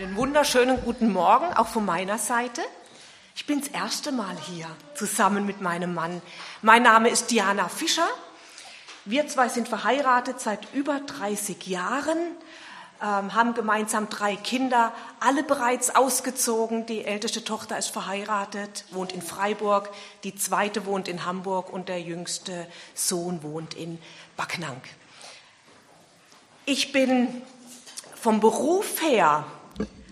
Einen wunderschönen guten Morgen auch von meiner Seite. Ich bin das erste Mal hier zusammen mit meinem Mann. Mein Name ist Diana Fischer. Wir zwei sind verheiratet seit über 30 Jahren, ähm, haben gemeinsam drei Kinder, alle bereits ausgezogen. Die älteste Tochter ist verheiratet, wohnt in Freiburg, die zweite wohnt in Hamburg und der jüngste Sohn wohnt in Backnang. Ich bin vom Beruf her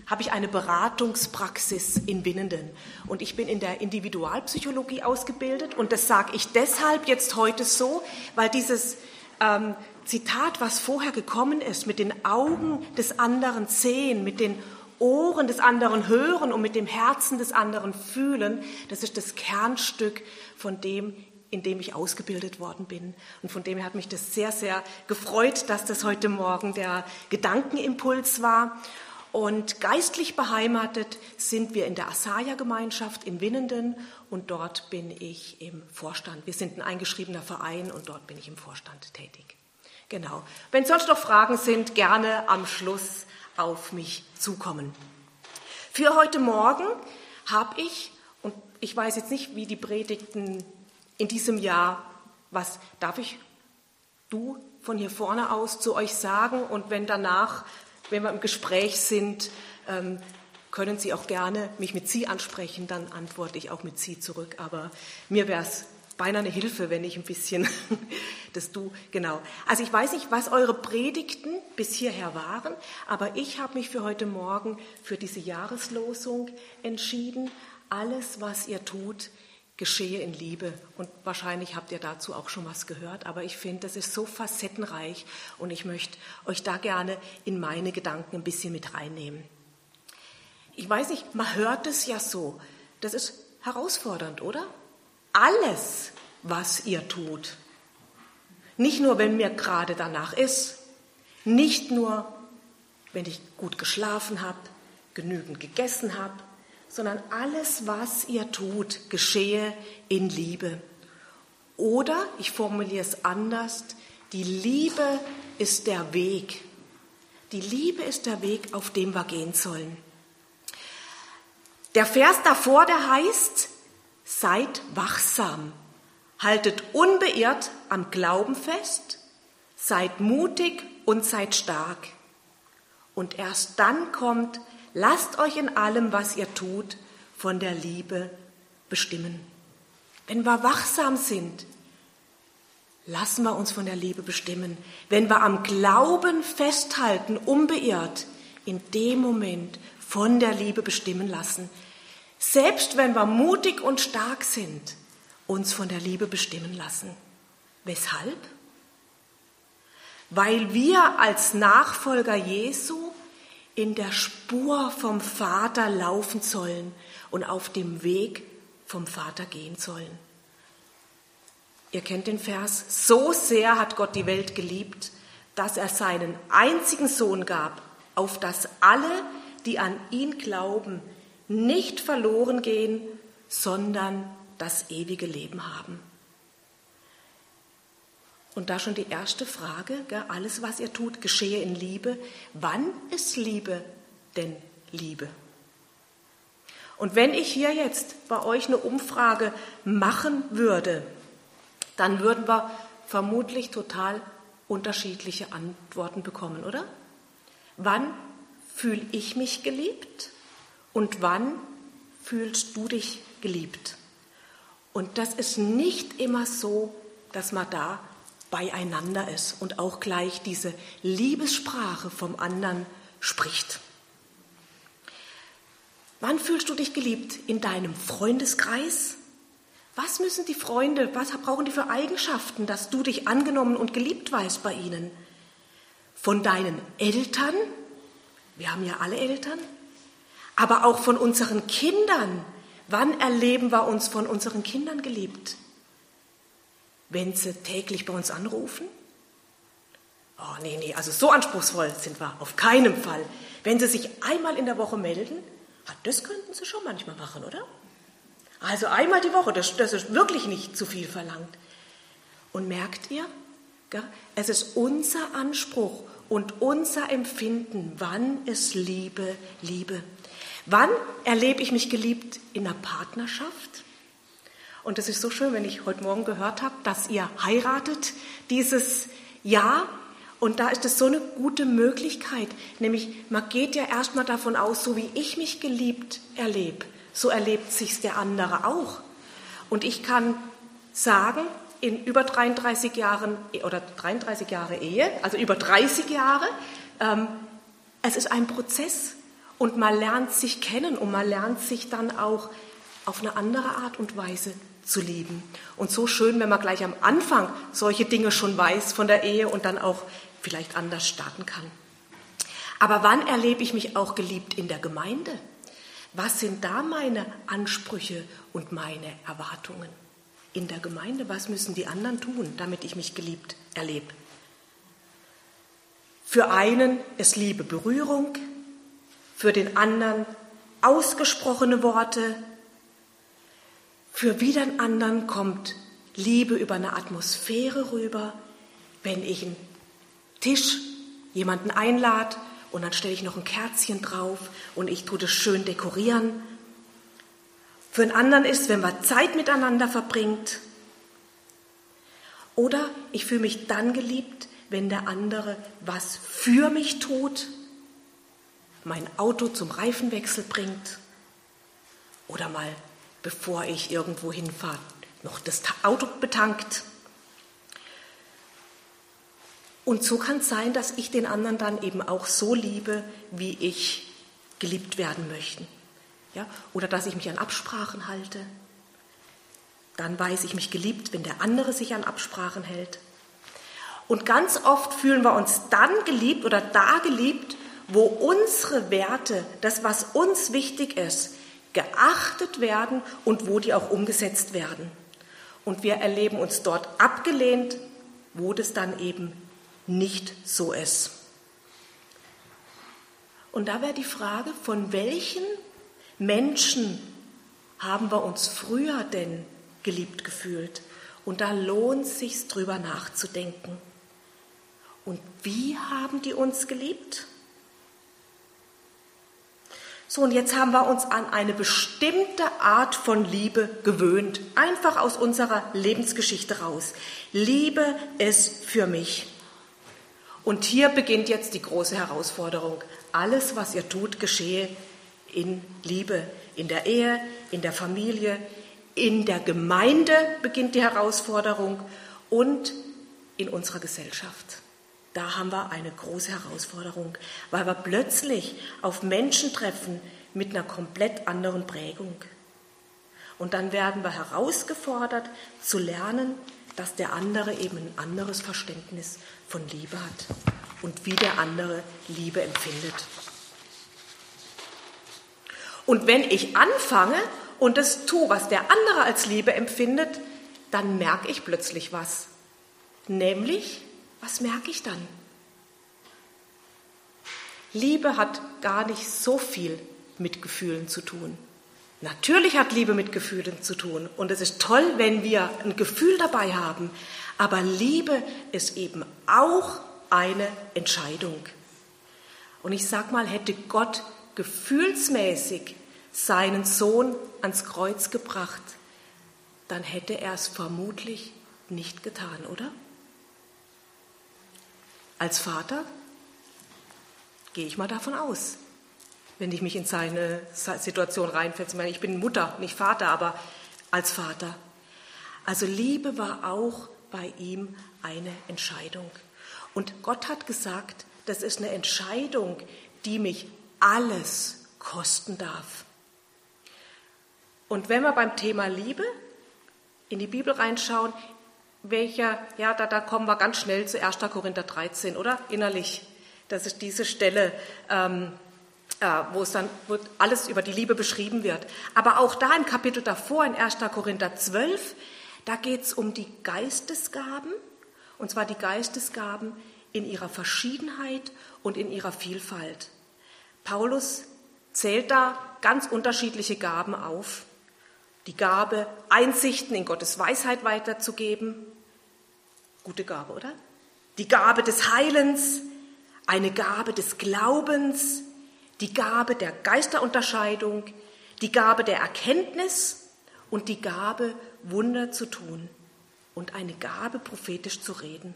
habe ich eine Beratungspraxis in Winnenden. Und ich bin in der Individualpsychologie ausgebildet. Und das sage ich deshalb jetzt heute so, weil dieses ähm, Zitat, was vorher gekommen ist, mit den Augen des anderen sehen, mit den Ohren des anderen hören und mit dem Herzen des anderen fühlen, das ist das Kernstück von dem, in dem ich ausgebildet worden bin. Und von dem her hat mich das sehr, sehr gefreut, dass das heute Morgen der Gedankenimpuls war. Und geistlich beheimatet sind wir in der Asaja-Gemeinschaft in Winnenden und dort bin ich im Vorstand. Wir sind ein eingeschriebener Verein und dort bin ich im Vorstand tätig. Genau. Wenn sonst noch Fragen sind, gerne am Schluss auf mich zukommen. Für heute Morgen habe ich, und ich weiß jetzt nicht, wie die Predigten in diesem Jahr, was darf ich du von hier vorne aus zu euch sagen und wenn danach wenn wir im Gespräch sind, ähm, können Sie auch gerne mich mit Sie ansprechen, dann antworte ich auch mit Sie zurück. Aber mir wäre es beinahe eine Hilfe, wenn ich ein bisschen das Du, genau. Also ich weiß nicht, was eure Predigten bis hierher waren, aber ich habe mich für heute Morgen für diese Jahreslosung entschieden. Alles, was ihr tut, geschehe in Liebe. Und wahrscheinlich habt ihr dazu auch schon was gehört, aber ich finde, das ist so facettenreich und ich möchte euch da gerne in meine Gedanken ein bisschen mit reinnehmen. Ich weiß nicht, man hört es ja so. Das ist herausfordernd, oder? Alles, was ihr tut. Nicht nur, wenn mir gerade danach ist, nicht nur, wenn ich gut geschlafen habe, genügend gegessen habe, sondern alles, was ihr tut, geschehe in Liebe. Oder, ich formuliere es anders, die Liebe ist der Weg. Die Liebe ist der Weg, auf dem wir gehen sollen. Der Vers davor, der heißt, seid wachsam, haltet unbeirrt am Glauben fest, seid mutig und seid stark. Und erst dann kommt Lasst euch in allem, was ihr tut, von der Liebe bestimmen. Wenn wir wachsam sind, lassen wir uns von der Liebe bestimmen. Wenn wir am Glauben festhalten, unbeirrt, in dem Moment von der Liebe bestimmen lassen. Selbst wenn wir mutig und stark sind, uns von der Liebe bestimmen lassen. Weshalb? Weil wir als Nachfolger Jesu in der Spur vom Vater laufen sollen und auf dem Weg vom Vater gehen sollen. Ihr kennt den Vers, so sehr hat Gott die Welt geliebt, dass er seinen einzigen Sohn gab, auf dass alle, die an ihn glauben, nicht verloren gehen, sondern das ewige Leben haben. Und da schon die erste Frage, alles, was ihr tut, geschehe in Liebe. Wann ist Liebe denn Liebe? Und wenn ich hier jetzt bei euch eine Umfrage machen würde, dann würden wir vermutlich total unterschiedliche Antworten bekommen, oder? Wann fühle ich mich geliebt und wann fühlst du dich geliebt? Und das ist nicht immer so, dass man da beieinander ist und auch gleich diese Liebessprache vom anderen spricht. Wann fühlst du dich geliebt? In deinem Freundeskreis? Was müssen die Freunde, was brauchen die für Eigenschaften, dass du dich angenommen und geliebt weißt bei ihnen? Von deinen Eltern? Wir haben ja alle Eltern. Aber auch von unseren Kindern. Wann erleben wir uns von unseren Kindern geliebt? Wenn sie täglich bei uns anrufen? Oh, nee, nee, also so anspruchsvoll sind wir auf keinen Fall. Wenn sie sich einmal in der Woche melden, ah, das könnten sie schon manchmal machen, oder? Also einmal die Woche, das, das ist wirklich nicht zu viel verlangt. Und merkt ihr, es ist unser Anspruch, und unser Empfinden, wann ist Liebe Liebe. Wann erlebe ich mich geliebt in einer Partnerschaft? Und es ist so schön, wenn ich heute Morgen gehört habe, dass ihr heiratet dieses Jahr. Und da ist es so eine gute Möglichkeit. Nämlich, man geht ja erstmal davon aus, so wie ich mich geliebt erlebe, so erlebt sich der andere auch. Und ich kann sagen, in über 33 Jahren oder 33 Jahre Ehe, also über 30 Jahre, ähm, es ist ein Prozess und man lernt sich kennen und man lernt sich dann auch auf eine andere Art und Weise zu lieben. Und so schön, wenn man gleich am Anfang solche Dinge schon weiß von der Ehe und dann auch vielleicht anders starten kann. Aber wann erlebe ich mich auch geliebt in der Gemeinde? Was sind da meine Ansprüche und meine Erwartungen? in der Gemeinde? Was müssen die anderen tun, damit ich mich geliebt erlebe? Für einen ist Liebe Berührung, für den anderen ausgesprochene Worte, für wieder einen anderen kommt Liebe über eine Atmosphäre rüber, wenn ich einen Tisch jemanden einlade und dann stelle ich noch ein Kerzchen drauf und ich tue das schön dekorieren für einen anderen ist, wenn man Zeit miteinander verbringt. Oder ich fühle mich dann geliebt, wenn der andere was für mich tut, mein Auto zum Reifenwechsel bringt oder mal, bevor ich irgendwo hinfahre, noch das Auto betankt. Und so kann es sein, dass ich den anderen dann eben auch so liebe, wie ich geliebt werden möchte ja, oder dass ich mich an Absprachen halte. Dann weiß ich mich geliebt, wenn der andere sich an Absprachen hält. Und ganz oft fühlen wir uns dann geliebt oder da geliebt, wo unsere Werte, das, was uns wichtig ist, geachtet werden und wo die auch umgesetzt werden. Und wir erleben uns dort abgelehnt, wo das dann eben nicht so ist. Und da wäre die Frage, von welchen Menschen haben wir uns früher denn geliebt gefühlt? Und da lohnt es sich, drüber nachzudenken. Und wie haben die uns geliebt? So, und jetzt haben wir uns an eine bestimmte Art von Liebe gewöhnt, einfach aus unserer Lebensgeschichte raus. Liebe ist für mich. Und hier beginnt jetzt die große Herausforderung. Alles, was ihr tut, geschehe in Liebe, in der Ehe, in der Familie, in der Gemeinde beginnt die Herausforderung und in unserer Gesellschaft. Da haben wir eine große Herausforderung, weil wir plötzlich auf Menschen treffen mit einer komplett anderen Prägung. Und dann werden wir herausgefordert zu lernen, dass der andere eben ein anderes Verständnis von Liebe hat und wie der andere Liebe empfindet. Und wenn ich anfange und das tue, was der andere als Liebe empfindet, dann merke ich plötzlich was. Nämlich, was merke ich dann? Liebe hat gar nicht so viel mit Gefühlen zu tun. Natürlich hat Liebe mit Gefühlen zu tun und es ist toll, wenn wir ein Gefühl dabei haben, aber Liebe ist eben auch eine Entscheidung. Und ich sag mal, hätte Gott gefühlsmäßig seinen Sohn ans Kreuz gebracht, dann hätte er es vermutlich nicht getan, oder? Als Vater gehe ich mal davon aus, wenn ich mich in seine Situation reinversetze. Ich bin Mutter, nicht Vater, aber als Vater. Also Liebe war auch bei ihm eine Entscheidung. Und Gott hat gesagt, das ist eine Entscheidung, die mich alles kosten darf. Und wenn wir beim Thema Liebe in die Bibel reinschauen, welcher, ja, da, da kommen wir ganz schnell zu 1. Korinther 13, oder? Innerlich. Das ist diese Stelle, ähm, äh, wo es dann wo alles über die Liebe beschrieben wird. Aber auch da im Kapitel davor, in 1. Korinther 12, da geht es um die Geistesgaben, und zwar die Geistesgaben in ihrer Verschiedenheit und in ihrer Vielfalt. Paulus zählt da ganz unterschiedliche Gaben auf. Die Gabe, Einsichten in Gottes Weisheit weiterzugeben. Gute Gabe, oder? Die Gabe des Heilens, eine Gabe des Glaubens, die Gabe der Geisterunterscheidung, die Gabe der Erkenntnis und die Gabe, Wunder zu tun und eine Gabe, prophetisch zu reden.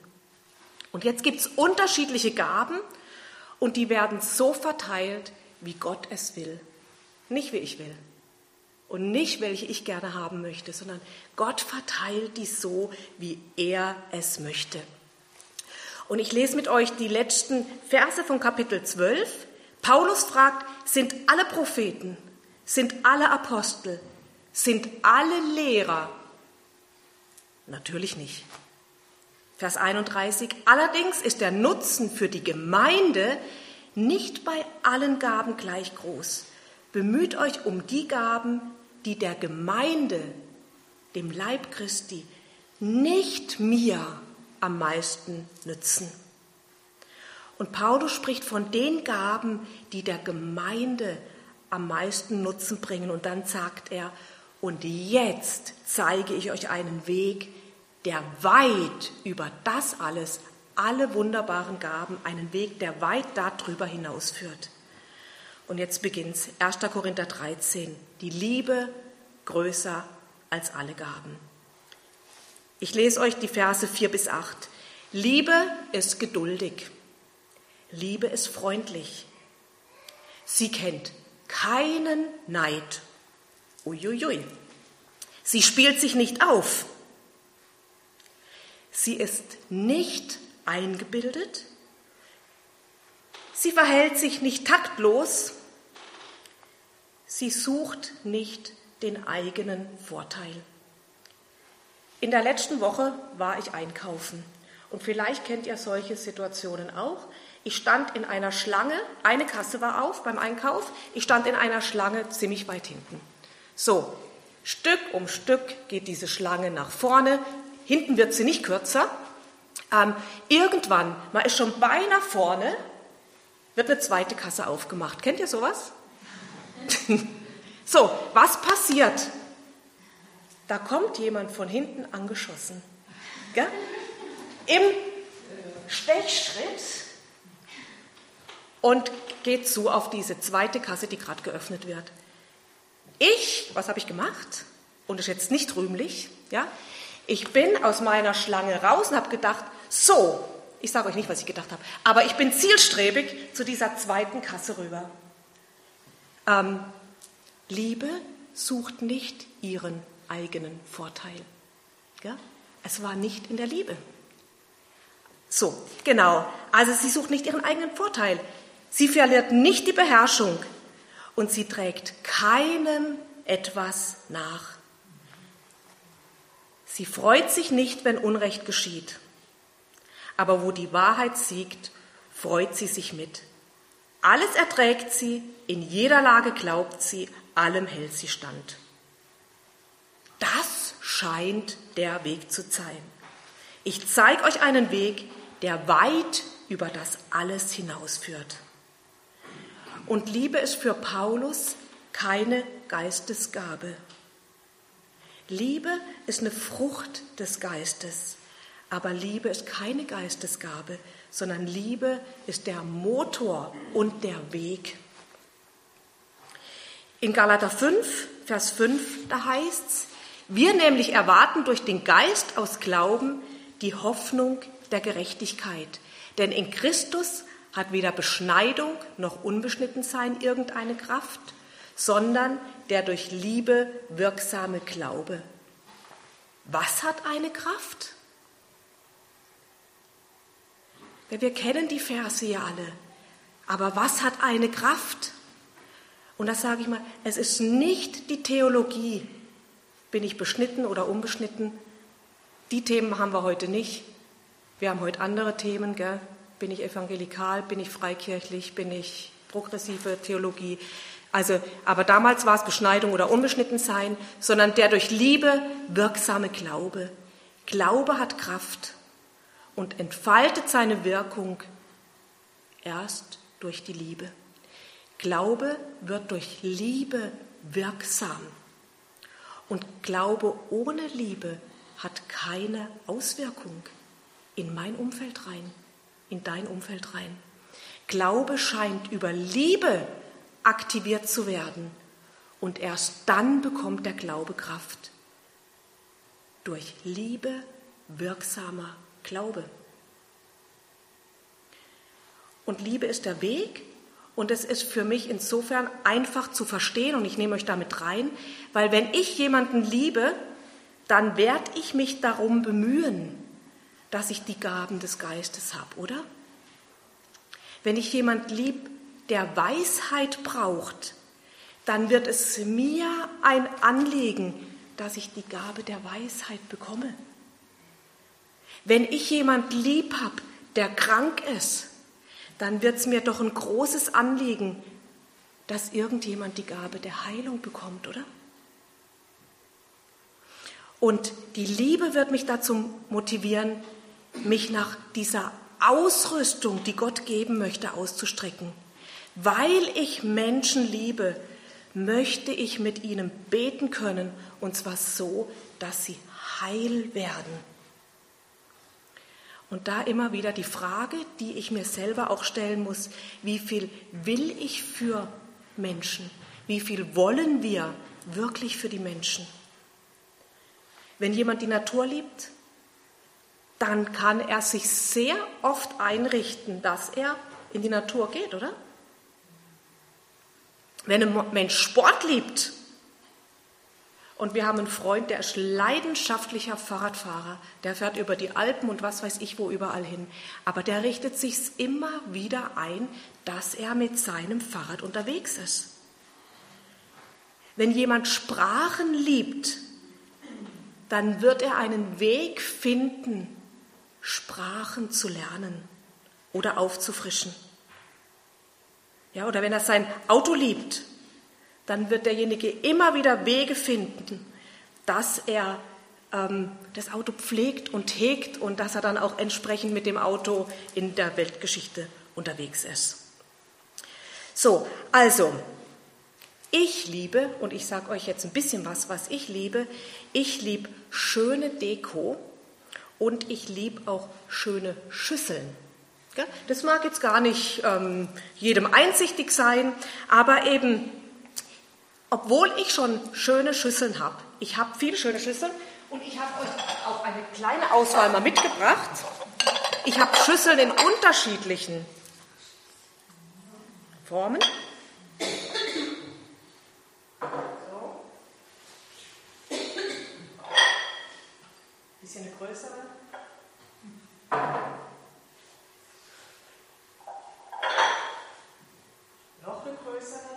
Und jetzt gibt es unterschiedliche Gaben und die werden so verteilt, wie Gott es will. Nicht wie ich will und nicht welche ich gerne haben möchte, sondern Gott verteilt die so, wie er es möchte. Und ich lese mit euch die letzten Verse von Kapitel 12. Paulus fragt, sind alle Propheten, sind alle Apostel, sind alle Lehrer? Natürlich nicht. Vers 31. Allerdings ist der Nutzen für die Gemeinde nicht bei allen Gaben gleich groß. Bemüht euch um die Gaben, die der Gemeinde, dem Leib Christi, nicht mir am meisten nützen. Und Paulus spricht von den Gaben, die der Gemeinde am meisten Nutzen bringen. Und dann sagt er, und jetzt zeige ich euch einen Weg, der weit über das alles, alle wunderbaren Gaben, einen Weg, der weit darüber hinausführt. Und jetzt beginnt's. 1. Korinther 13. Die Liebe größer als alle Gaben. Ich lese euch die Verse 4 bis 8. Liebe ist geduldig. Liebe ist freundlich. Sie kennt keinen Neid. Uiuiui. Sie spielt sich nicht auf. Sie ist nicht eingebildet. Sie verhält sich nicht taktlos. Sie sucht nicht den eigenen Vorteil. In der letzten Woche war ich einkaufen und vielleicht kennt ihr solche Situationen auch. Ich stand in einer Schlange, eine Kasse war auf beim Einkauf, ich stand in einer Schlange ziemlich weit hinten. So, Stück um Stück geht diese Schlange nach vorne, hinten wird sie nicht kürzer. Ähm, irgendwann, man ist schon beinahe vorne, wird eine zweite Kasse aufgemacht. Kennt ihr sowas? so, was passiert? Da kommt jemand von hinten angeschossen. Gell? Im Stechschritt und geht zu auf diese zweite Kasse, die gerade geöffnet wird. Ich, was habe ich gemacht? Und das ist jetzt nicht rühmlich, ja? Ich bin aus meiner Schlange raus und habe gedacht, so, ich sage euch nicht, was ich gedacht habe, aber ich bin zielstrebig zu dieser zweiten Kasse rüber. Ähm, Liebe sucht nicht ihren eigenen Vorteil. Ja? Es war nicht in der Liebe. So, genau. Also sie sucht nicht ihren eigenen Vorteil. Sie verliert nicht die Beherrschung und sie trägt keinem etwas nach. Sie freut sich nicht, wenn Unrecht geschieht. Aber wo die Wahrheit siegt, freut sie sich mit. Alles erträgt sie, in jeder Lage glaubt sie, allem hält sie stand. Das scheint der Weg zu sein. Ich zeige euch einen Weg, der weit über das alles hinausführt. Und Liebe ist für Paulus keine Geistesgabe. Liebe ist eine Frucht des Geistes, aber Liebe ist keine Geistesgabe, sondern Liebe ist der Motor und der Weg. In Galater 5, Vers 5, da heißt es, wir nämlich erwarten durch den Geist aus Glauben die Hoffnung der Gerechtigkeit. Denn in Christus hat weder Beschneidung noch Unbeschnittensein irgendeine Kraft, sondern der durch Liebe wirksame Glaube. Was hat eine Kraft? Wir kennen die Verse ja alle. Aber was hat eine Kraft? Und das sage ich mal, es ist nicht die Theologie. Bin ich beschnitten oder unbeschnitten? Die Themen haben wir heute nicht. Wir haben heute andere Themen. Gell? Bin ich evangelikal? Bin ich freikirchlich? Bin ich progressive Theologie? Also, aber damals war es Beschneidung oder Unbeschnittensein, sondern der durch Liebe wirksame Glaube. Glaube hat Kraft und entfaltet seine Wirkung erst durch die Liebe. Glaube wird durch Liebe wirksam. Und Glaube ohne Liebe hat keine Auswirkung in mein Umfeld rein, in dein Umfeld rein. Glaube scheint über Liebe aktiviert zu werden. Und erst dann bekommt der Glaube Kraft. Durch Liebe wirksamer Glaube. Und Liebe ist der Weg und es ist für mich insofern einfach zu verstehen und ich nehme euch damit rein, weil wenn ich jemanden liebe, dann werde ich mich darum bemühen, dass ich die Gaben des Geistes habe, oder? Wenn ich jemand lieb, der Weisheit braucht, dann wird es mir ein Anliegen, dass ich die Gabe der Weisheit bekomme. Wenn ich jemand lieb habe, der krank ist, dann wird es mir doch ein großes Anliegen, dass irgendjemand die Gabe der Heilung bekommt, oder? Und die Liebe wird mich dazu motivieren, mich nach dieser Ausrüstung, die Gott geben möchte, auszustrecken. Weil ich Menschen liebe, möchte ich mit ihnen beten können, und zwar so, dass sie heil werden. Und da immer wieder die Frage, die ich mir selber auch stellen muss, wie viel will ich für Menschen? Wie viel wollen wir wirklich für die Menschen? Wenn jemand die Natur liebt, dann kann er sich sehr oft einrichten, dass er in die Natur geht, oder? Wenn ein Mensch Sport liebt, und wir haben einen Freund, der ist leidenschaftlicher Fahrradfahrer. Der fährt über die Alpen und was weiß ich wo überall hin. Aber der richtet sich immer wieder ein, dass er mit seinem Fahrrad unterwegs ist. Wenn jemand Sprachen liebt, dann wird er einen Weg finden, Sprachen zu lernen oder aufzufrischen. Ja, oder wenn er sein Auto liebt, dann wird derjenige immer wieder Wege finden, dass er ähm, das Auto pflegt und hegt und dass er dann auch entsprechend mit dem Auto in der Weltgeschichte unterwegs ist. So, also, ich liebe, und ich sage euch jetzt ein bisschen was, was ich liebe, ich liebe schöne Deko und ich liebe auch schöne Schüsseln. Das mag jetzt gar nicht ähm, jedem einsichtig sein, aber eben obwohl ich schon schöne Schüsseln habe. Ich habe viele schöne Schüsseln und ich habe euch auch eine kleine Auswahl mal mitgebracht. Ich habe Schüsseln in unterschiedlichen Formen. So. Bisschen eine größere. Noch eine größere.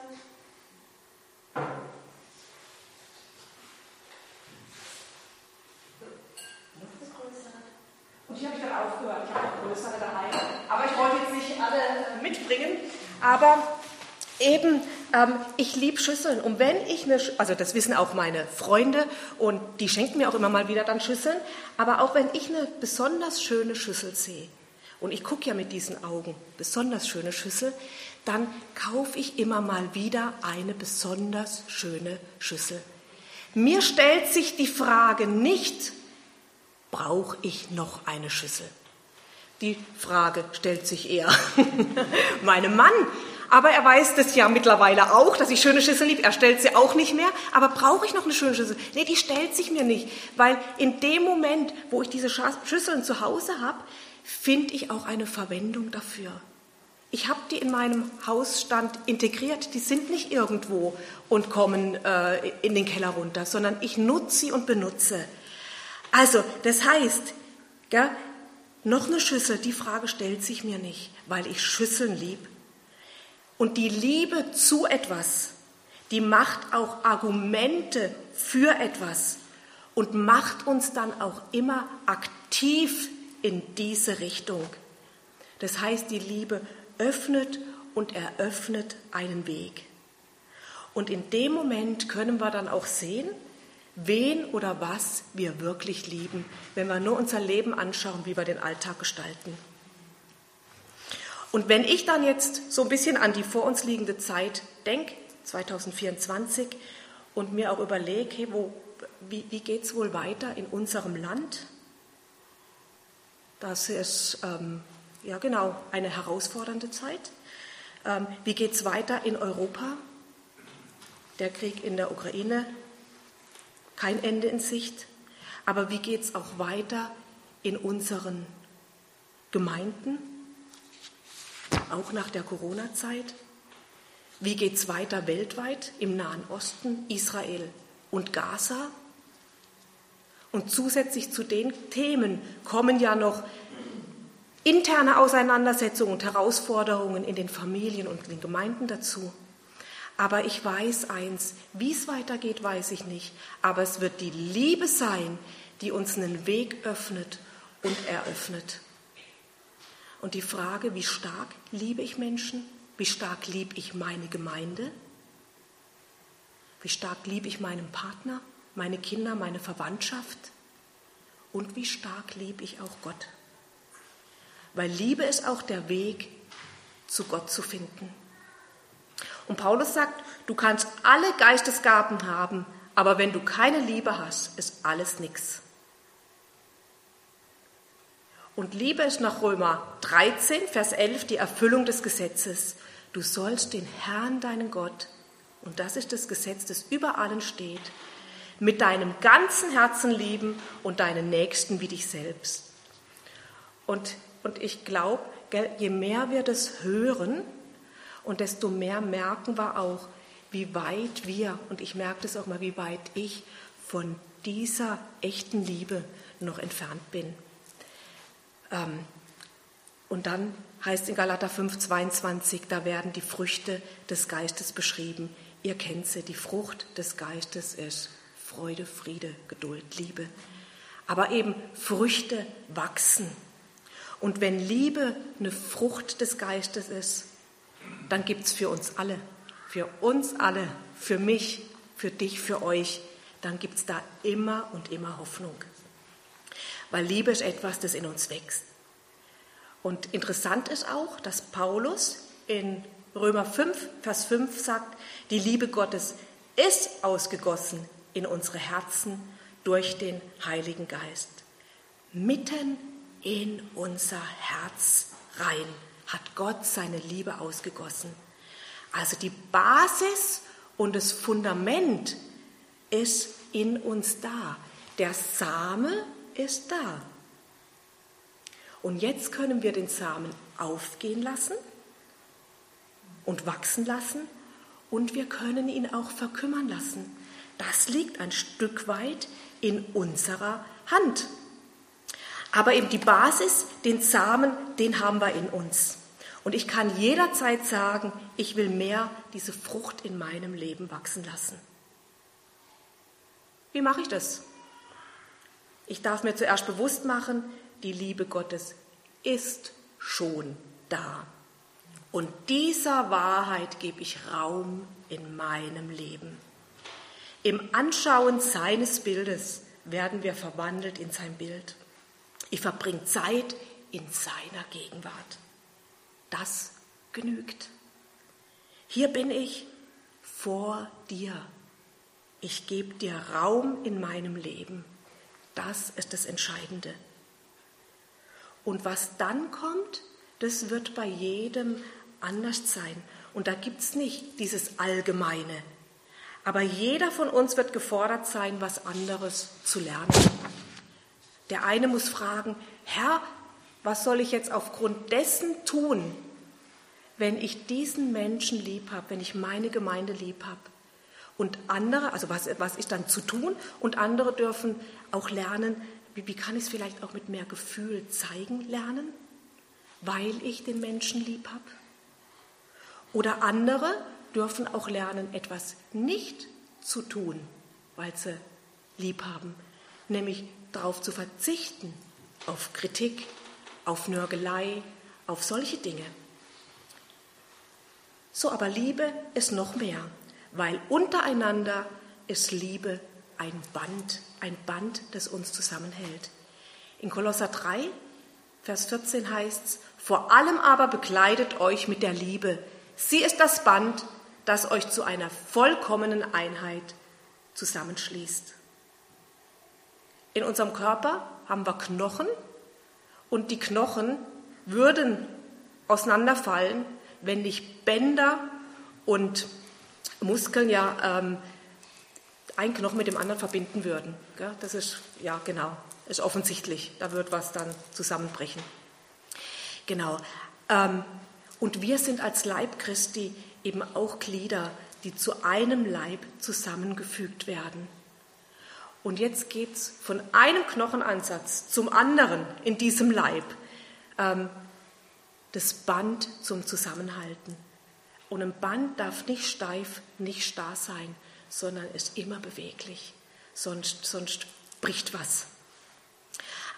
Und hier habe ich dann aufgehört. Ich habe noch größere daheim. Aber ich wollte jetzt nicht alle äh, mitbringen. Aber eben, ähm, ich liebe Schüsseln. Und wenn ich eine, also das wissen auch meine Freunde und die schenken mir auch immer mal wieder dann Schüsseln. Aber auch wenn ich eine besonders schöne Schüssel sehe, und ich gucke ja mit diesen Augen besonders schöne Schüssel, dann kaufe ich immer mal wieder eine besonders schöne Schüssel. Mir stellt sich die Frage nicht, brauche ich noch eine Schüssel? Die Frage stellt sich eher meinem Mann. Aber er weiß das ja mittlerweile auch, dass ich schöne Schüsseln liebe. Er stellt sie auch nicht mehr. Aber brauche ich noch eine schöne Schüssel? Nee, die stellt sich mir nicht. Weil in dem Moment, wo ich diese Schüsseln zu Hause habe, finde ich auch eine Verwendung dafür. Ich habe die in meinem Hausstand integriert. Die sind nicht irgendwo und kommen äh, in den Keller runter, sondern ich nutze sie und benutze. Also, das heißt, gell, noch eine Schüssel, die Frage stellt sich mir nicht, weil ich Schüsseln liebe. Und die Liebe zu etwas, die macht auch Argumente für etwas und macht uns dann auch immer aktiv in diese Richtung. Das heißt, die Liebe öffnet und eröffnet einen Weg. Und in dem Moment können wir dann auch sehen, wen oder was wir wirklich lieben, wenn wir nur unser Leben anschauen, wie wir den Alltag gestalten. Und wenn ich dann jetzt so ein bisschen an die vor uns liegende Zeit denke, 2024, und mir auch überlege, hey, wie, wie geht es wohl weiter in unserem Land? Das ist ähm, ja genau eine herausfordernde Zeit. Ähm, wie geht es weiter in Europa? Der Krieg in der Ukraine, kein Ende in Sicht. Aber wie geht es auch weiter in unseren Gemeinden, auch nach der Corona-Zeit? Wie geht es weiter weltweit im Nahen Osten, Israel und Gaza? Und zusätzlich zu den Themen kommen ja noch interne Auseinandersetzungen und Herausforderungen in den Familien und den Gemeinden dazu. Aber ich weiß eins, wie es weitergeht, weiß ich nicht. Aber es wird die Liebe sein, die uns einen Weg öffnet und eröffnet. Und die Frage, wie stark liebe ich Menschen? Wie stark liebe ich meine Gemeinde? Wie stark liebe ich meinen Partner, meine Kinder, meine Verwandtschaft? Und wie stark liebe ich auch Gott? Weil Liebe ist auch der Weg, zu Gott zu finden. Und Paulus sagt, du kannst alle Geistesgaben haben, aber wenn du keine Liebe hast, ist alles nichts. Und Liebe ist nach Römer 13, Vers 11 die Erfüllung des Gesetzes. Du sollst den Herrn, deinen Gott, und das ist das Gesetz, das über allen steht, mit deinem ganzen Herzen lieben und deinen Nächsten wie dich selbst. Und, und ich glaube, je mehr wir das hören, und desto mehr merken wir auch, wie weit wir, und ich merke das auch mal, wie weit ich von dieser echten Liebe noch entfernt bin. Ähm, und dann heißt in Galater 5, 22, da werden die Früchte des Geistes beschrieben. Ihr kennt sie, die Frucht des Geistes ist Freude, Friede, Geduld, Liebe. Aber eben Früchte wachsen. Und wenn Liebe eine Frucht des Geistes ist, dann gibt es für uns alle, für uns alle, für mich, für dich, für euch, dann gibt es da immer und immer Hoffnung. Weil Liebe ist etwas, das in uns wächst. Und interessant ist auch, dass Paulus in Römer 5, Vers 5 sagt, die Liebe Gottes ist ausgegossen in unsere Herzen durch den Heiligen Geist. Mitten in unser Herz rein hat Gott seine Liebe ausgegossen. Also die Basis und das Fundament ist in uns da. Der Same ist da. Und jetzt können wir den Samen aufgehen lassen und wachsen lassen und wir können ihn auch verkümmern lassen. Das liegt ein Stück weit in unserer Hand. Aber eben die Basis, den Samen, den haben wir in uns. Und ich kann jederzeit sagen, ich will mehr diese Frucht in meinem Leben wachsen lassen. Wie mache ich das? Ich darf mir zuerst bewusst machen, die Liebe Gottes ist schon da. Und dieser Wahrheit gebe ich Raum in meinem Leben. Im Anschauen seines Bildes werden wir verwandelt in sein Bild. Ich verbringe Zeit in seiner Gegenwart. Das genügt. Hier bin ich vor dir. Ich gebe dir Raum in meinem Leben. Das ist das Entscheidende. Und was dann kommt, das wird bei jedem anders sein. Und da gibt es nicht dieses Allgemeine. Aber jeder von uns wird gefordert sein, was anderes zu lernen. Der eine muss fragen, Herr, was soll ich jetzt aufgrund dessen tun, wenn ich diesen Menschen lieb habe, wenn ich meine Gemeinde lieb habe? Und andere, also was, was ist dann zu tun? Und andere dürfen auch lernen, wie, wie kann ich es vielleicht auch mit mehr Gefühl zeigen lernen, weil ich den Menschen lieb habe? Oder andere dürfen auch lernen, etwas nicht zu tun, weil sie lieb haben, nämlich darauf zu verzichten, auf Kritik, auf Nörgelei, auf solche Dinge. So, aber Liebe ist noch mehr, weil untereinander ist Liebe ein Band, ein Band, das uns zusammenhält. In Kolosser 3, Vers 14 heißt es, vor allem aber bekleidet euch mit der Liebe. Sie ist das Band, das euch zu einer vollkommenen Einheit zusammenschließt. In unserem Körper haben wir Knochen und die Knochen würden auseinanderfallen, wenn nicht Bänder und Muskeln ja ähm, ein Knochen mit dem anderen verbinden würden. Gell? Das ist, ja, genau, ist offensichtlich. Da wird was dann zusammenbrechen. Genau. Ähm, und wir sind als Leib Christi eben auch Glieder, die zu einem Leib zusammengefügt werden. Und jetzt geht es von einem Knochenansatz zum anderen in diesem Leib. Ähm, das Band zum Zusammenhalten. Und ein Band darf nicht steif, nicht starr sein, sondern ist immer beweglich. Sonst, sonst bricht was.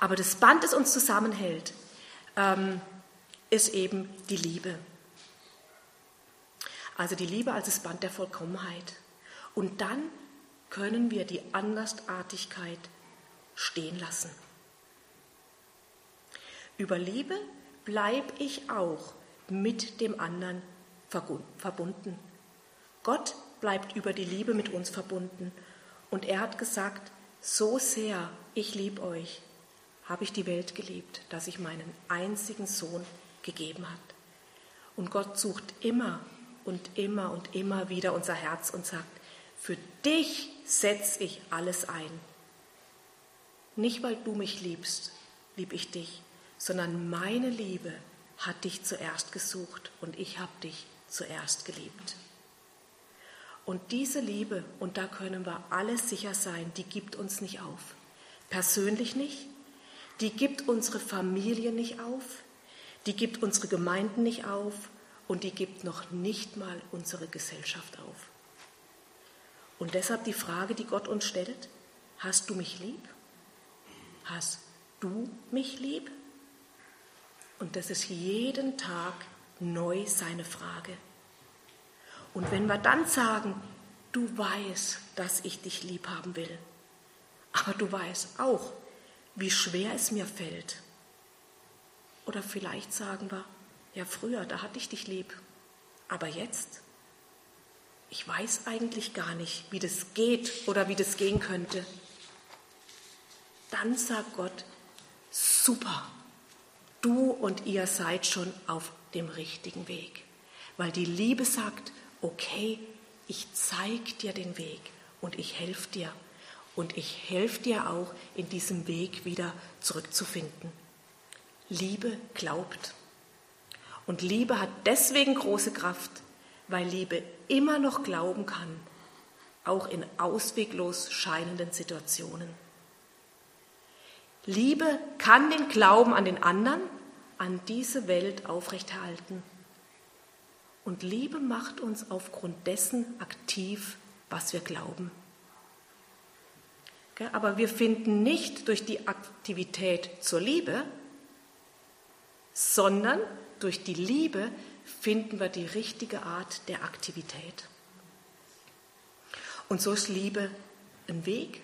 Aber das Band, das uns zusammenhält, ähm, ist eben die Liebe. Also die Liebe als das Band der Vollkommenheit. Und dann können wir die Andersartigkeit stehen lassen. Über Liebe bleibe ich auch mit dem anderen verbunden. Gott bleibt über die Liebe mit uns verbunden. Und er hat gesagt, so sehr ich lieb euch, habe ich die Welt geliebt, dass ich meinen einzigen Sohn gegeben hat. Und Gott sucht immer und immer und immer wieder unser Herz und sagt, für dich setze ich alles ein. Nicht weil du mich liebst, lieb ich dich, sondern meine Liebe hat dich zuerst gesucht und ich habe dich zuerst geliebt. Und diese Liebe, und da können wir alle sicher sein, die gibt uns nicht auf. Persönlich nicht, die gibt unsere Familie nicht auf, die gibt unsere Gemeinden nicht auf und die gibt noch nicht mal unsere Gesellschaft auf. Und deshalb die Frage, die Gott uns stellt, hast du mich lieb? Hast du mich lieb? Und das ist jeden Tag neu seine Frage. Und wenn wir dann sagen, du weißt, dass ich dich lieb haben will, aber du weißt auch, wie schwer es mir fällt, oder vielleicht sagen wir, ja früher, da hatte ich dich lieb, aber jetzt, ich weiß eigentlich gar nicht, wie das geht oder wie das gehen könnte. Dann sagt Gott, super, du und ihr seid schon auf dem richtigen Weg. Weil die Liebe sagt, okay, ich zeig dir den Weg und ich helfe dir. Und ich helfe dir auch, in diesem Weg wieder zurückzufinden. Liebe glaubt. Und Liebe hat deswegen große Kraft, weil Liebe immer noch glauben kann, auch in ausweglos scheinenden Situationen. Liebe kann den Glauben an den anderen, an diese Welt aufrechterhalten. Und Liebe macht uns aufgrund dessen aktiv, was wir glauben. Aber wir finden nicht durch die Aktivität zur Liebe, sondern durch die Liebe finden wir die richtige Art der Aktivität. Und so ist Liebe ein Weg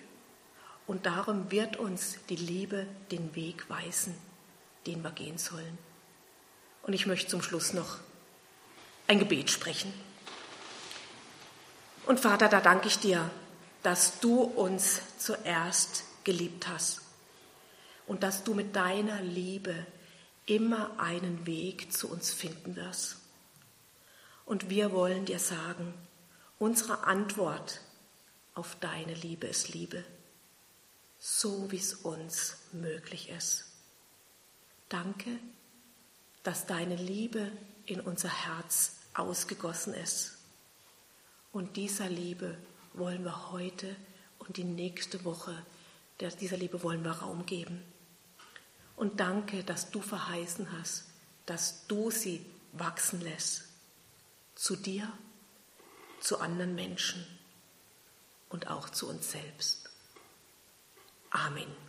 und darum wird uns die Liebe den Weg weisen, den wir gehen sollen. Und ich möchte zum Schluss noch ein Gebet sprechen. Und Vater, da danke ich dir, dass du uns zuerst geliebt hast und dass du mit deiner Liebe immer einen Weg zu uns finden wirst. Und wir wollen dir sagen, unsere Antwort auf deine Liebe ist Liebe, so wie es uns möglich ist. Danke, dass deine Liebe in unser Herz ausgegossen ist. Und dieser Liebe wollen wir heute und die nächste Woche, dieser Liebe wollen wir Raum geben. Und danke, dass du verheißen hast, dass du sie wachsen lässt. Zu dir, zu anderen Menschen und auch zu uns selbst. Amen.